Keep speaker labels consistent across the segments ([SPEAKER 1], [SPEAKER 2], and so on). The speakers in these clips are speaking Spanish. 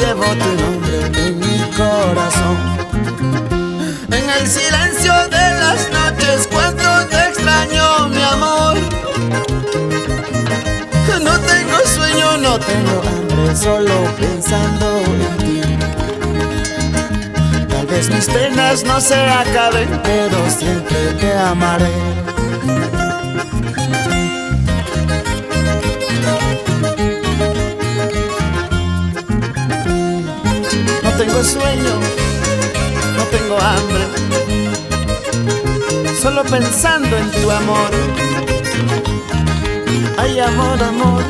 [SPEAKER 1] llevo tu nombre en mi corazón. En el silencio de las noches, cuando te extraño, mi amor. No tengo sueño, no tengo hambre, solo pensando en ti. Tal vez mis penas no se acaben, pero siempre te amaré. Sueño, no tengo hambre, solo pensando en tu amor. Ay, amor, amor.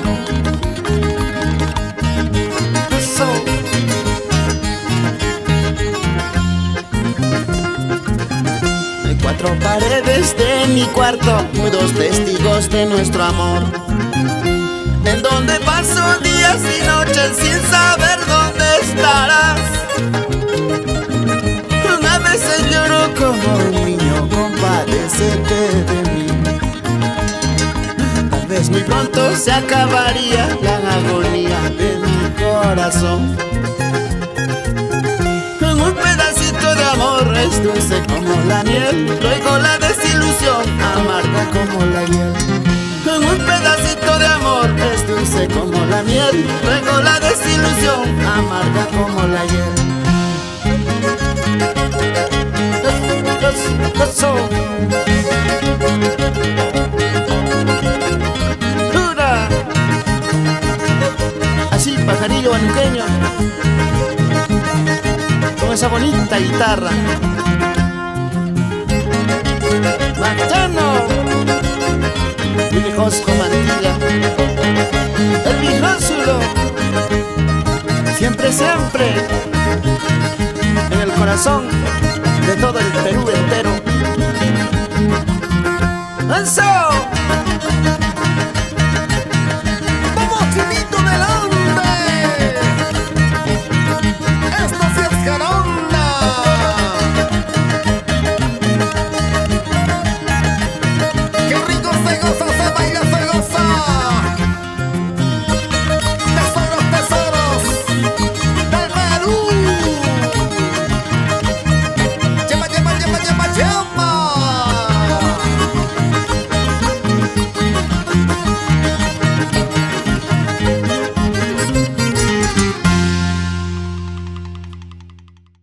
[SPEAKER 1] Hay cuatro paredes de mi cuarto, dos testigos de nuestro amor. En donde paso días y noches sin saber dónde de mí. Tal vez muy pronto se acabaría la agonía de mi corazón. Un pedacito de amor es dulce como la miel, luego la desilusión amarga como la hiel. Un pedacito de amor es dulce como la miel, luego la desilusión amarga con esa bonita guitarra. Marchano, Willy Josco Mantilla, el Vijónsulo, siempre, siempre, en el corazón